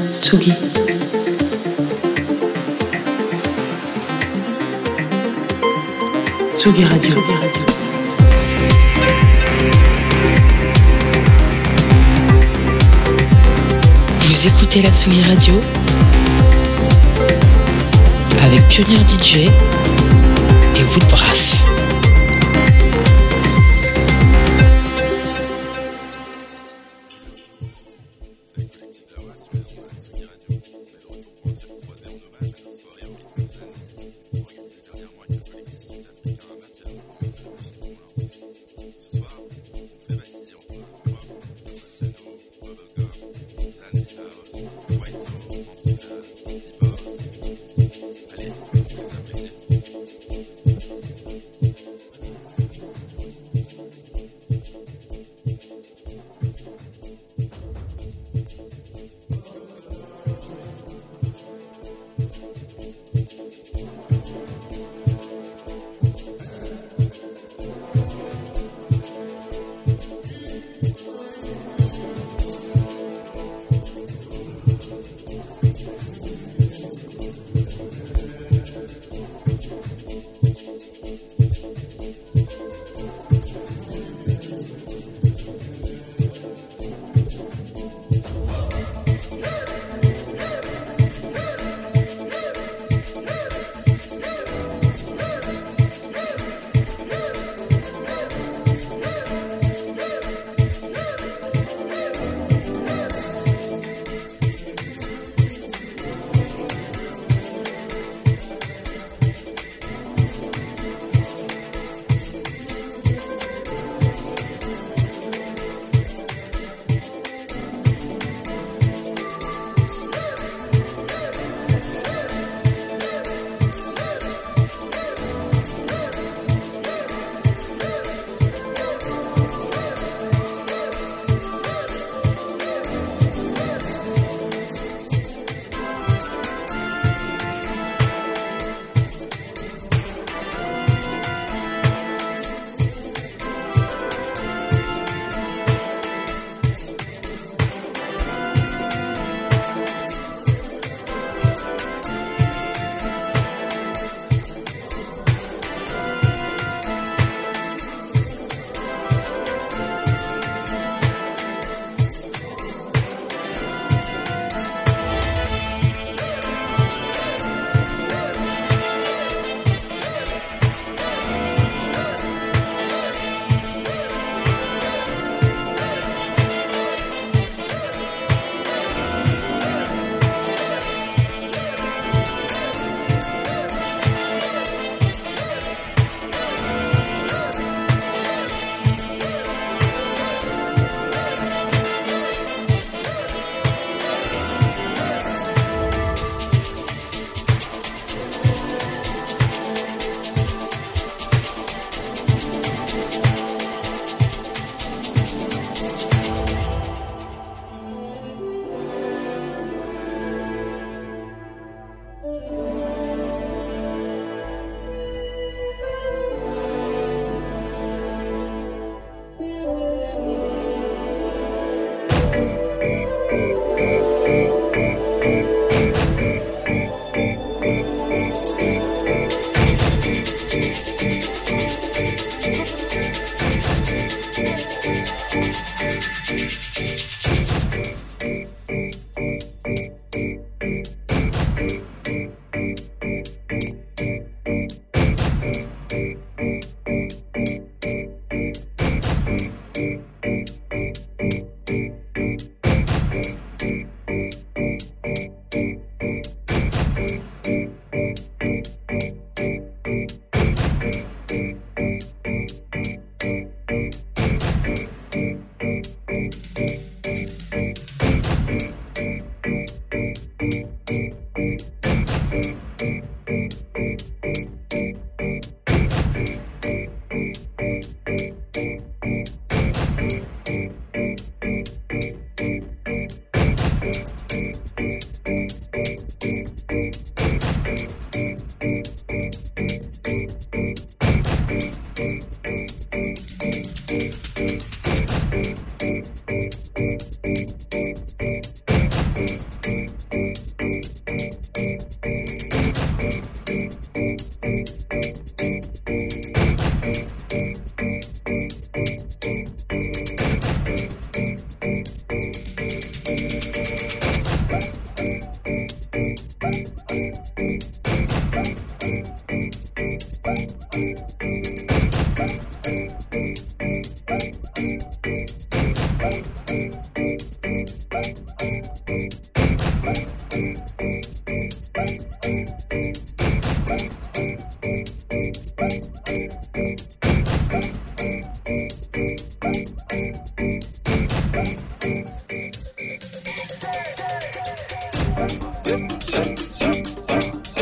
Tsugi. Tsugi Radio. Vous écoutez la Tsugi Radio avec Pionnier DJ et Woodbrass. Tsugi.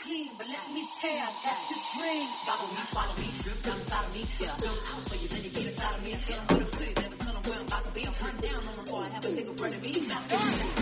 clean, but let me tell you, I got this ring. Follow me, swallow me, drip down inside of me. Yeah. Jump out for you, then you get inside of me. Tell them where to put it, never tell them where I'm about to be. I'm down on the floor, I have a nigga burning me. Now,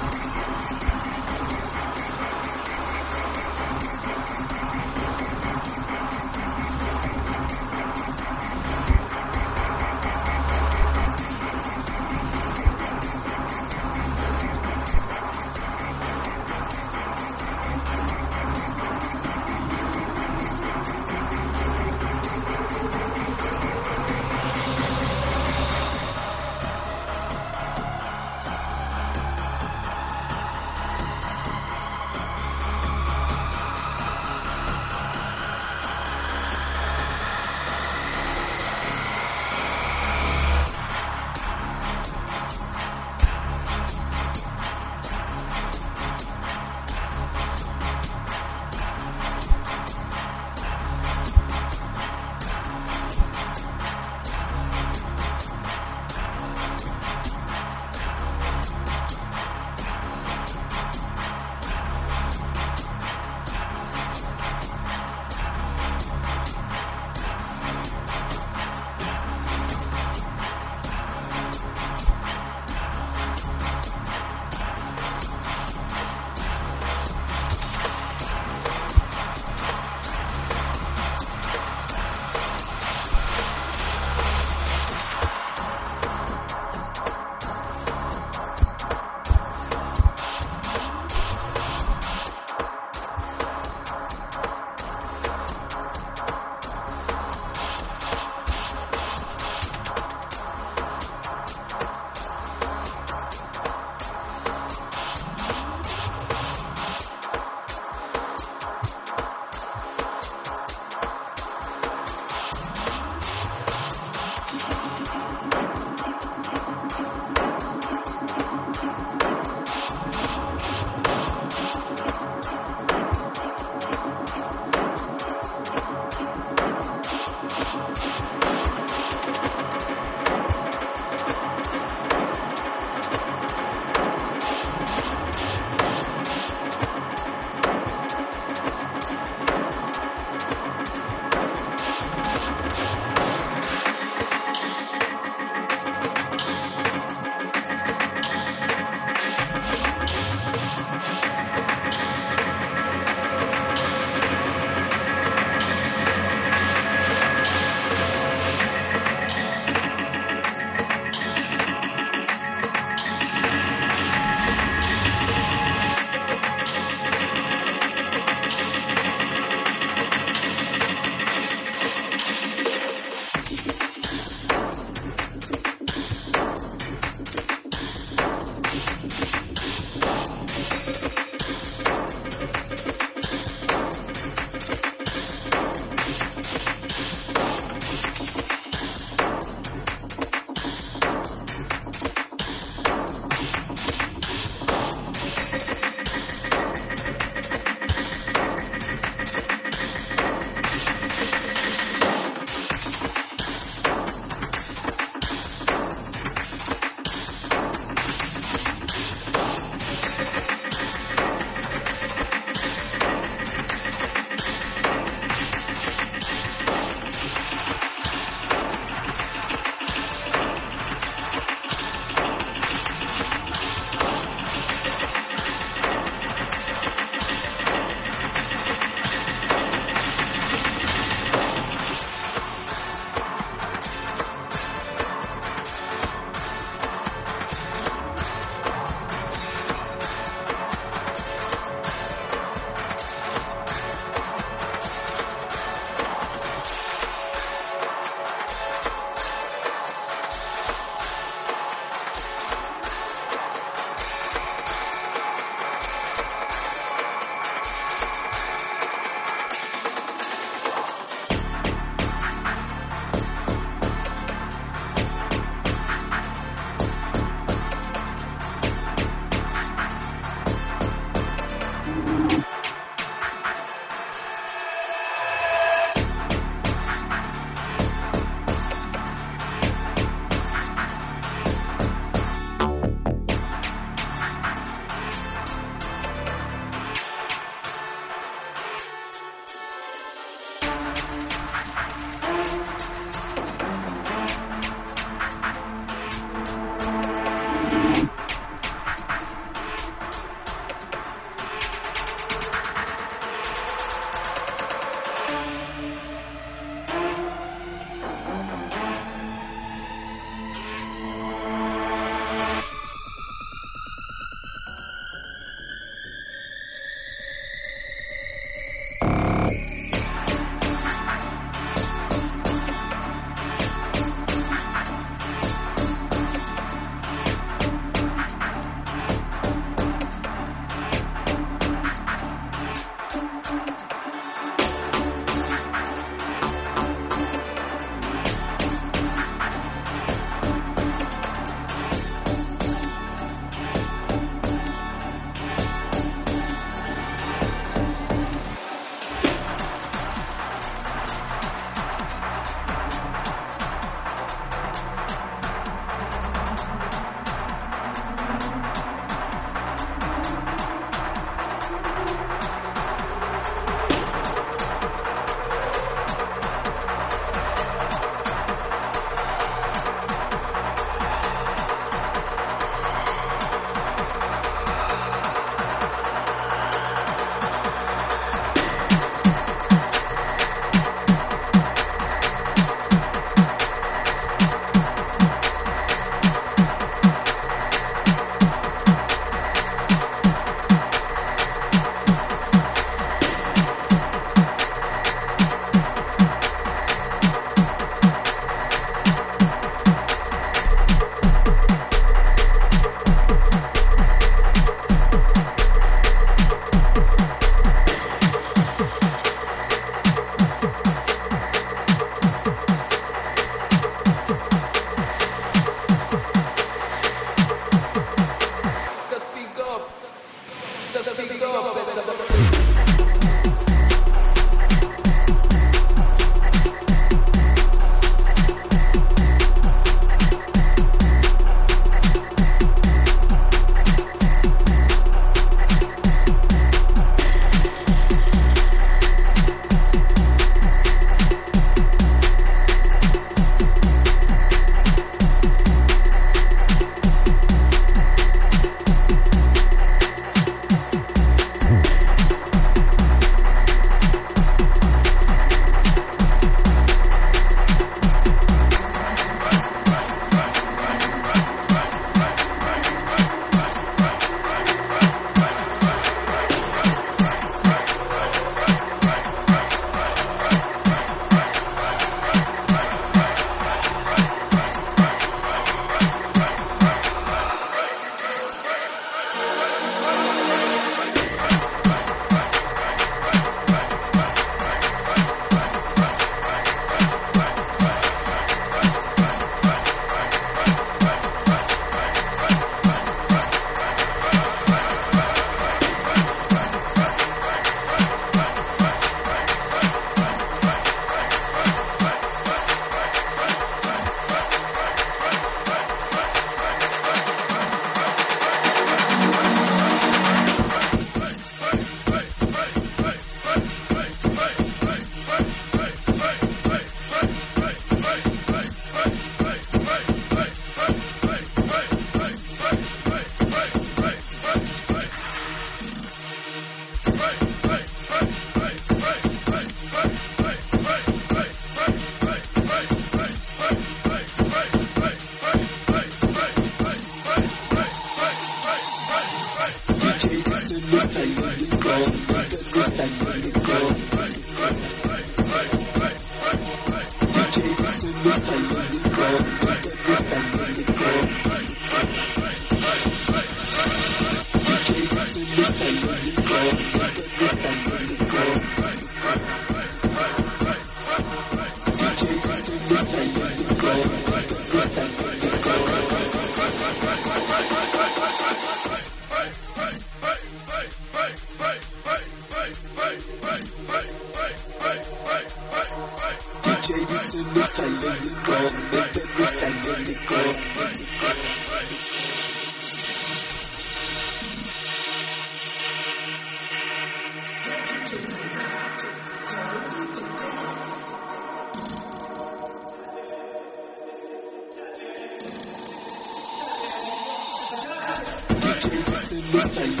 Thank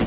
you.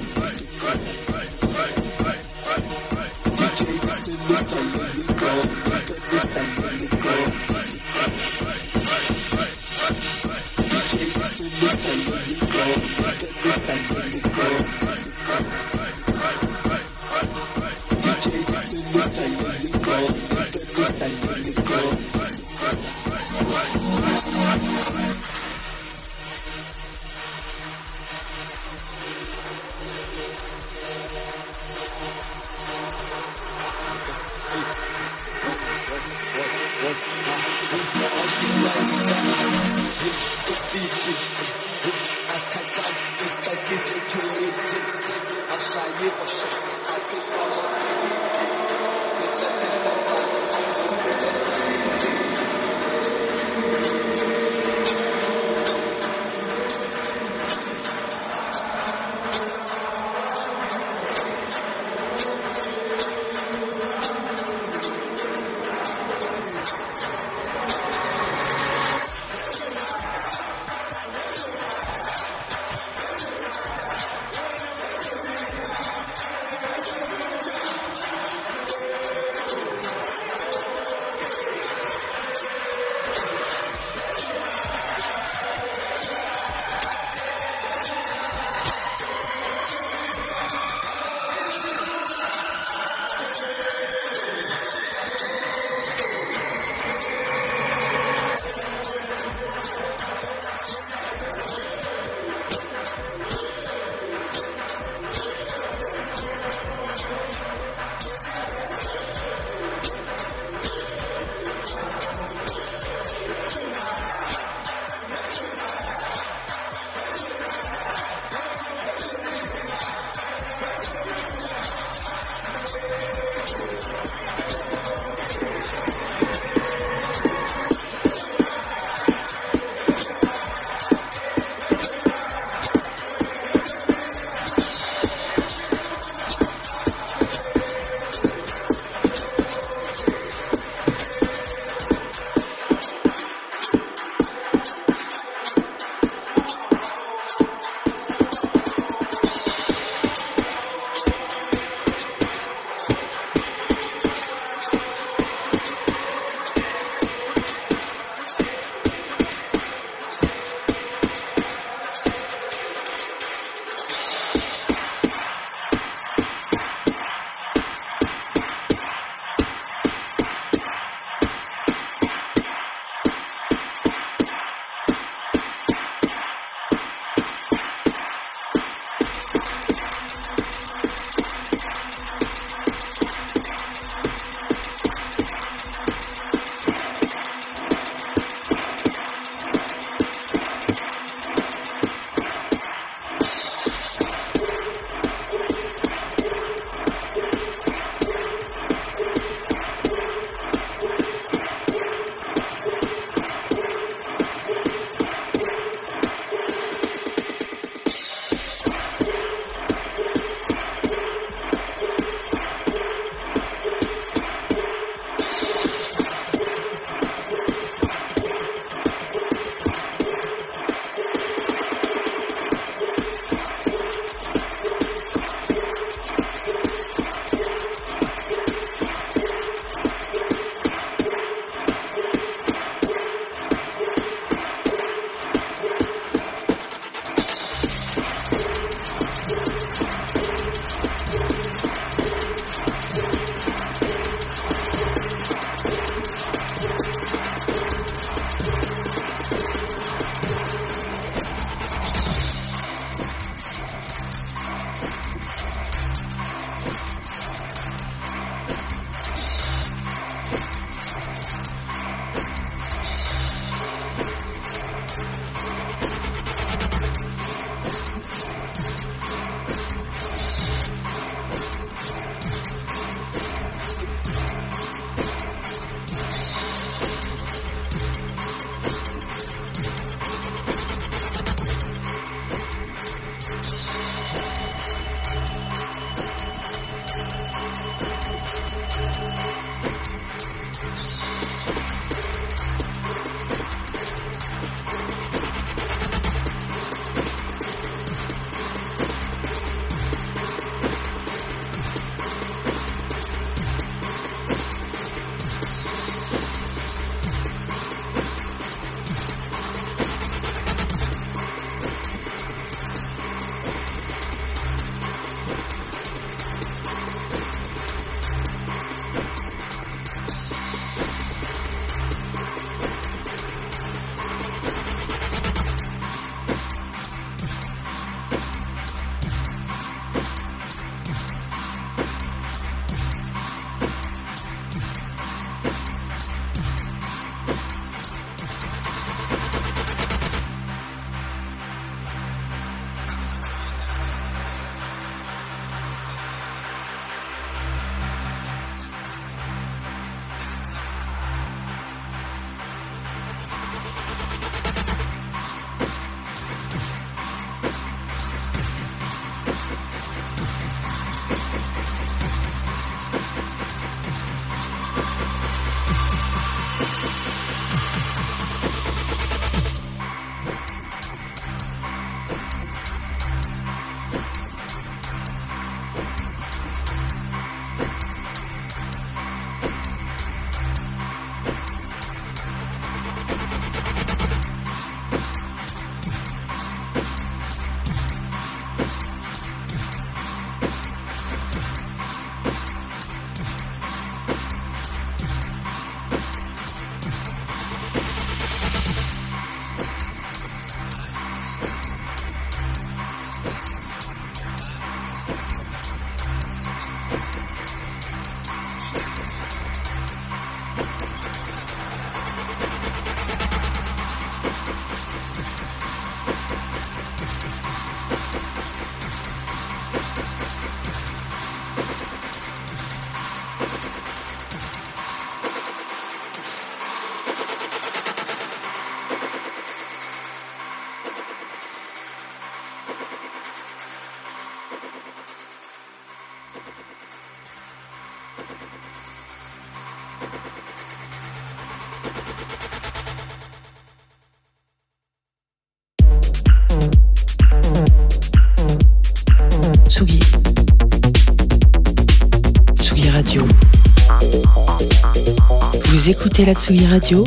Vous écoutez la Tsugi Radio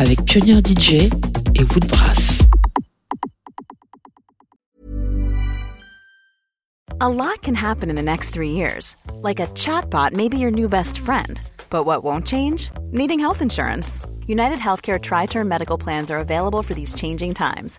avec Pioneer DJ et Woodbrass. A lot can happen in the next three years. Like a chatbot may be your new best friend. But what won't change? Needing health insurance. United Healthcare Tri Term Medical Plans are available for these changing times.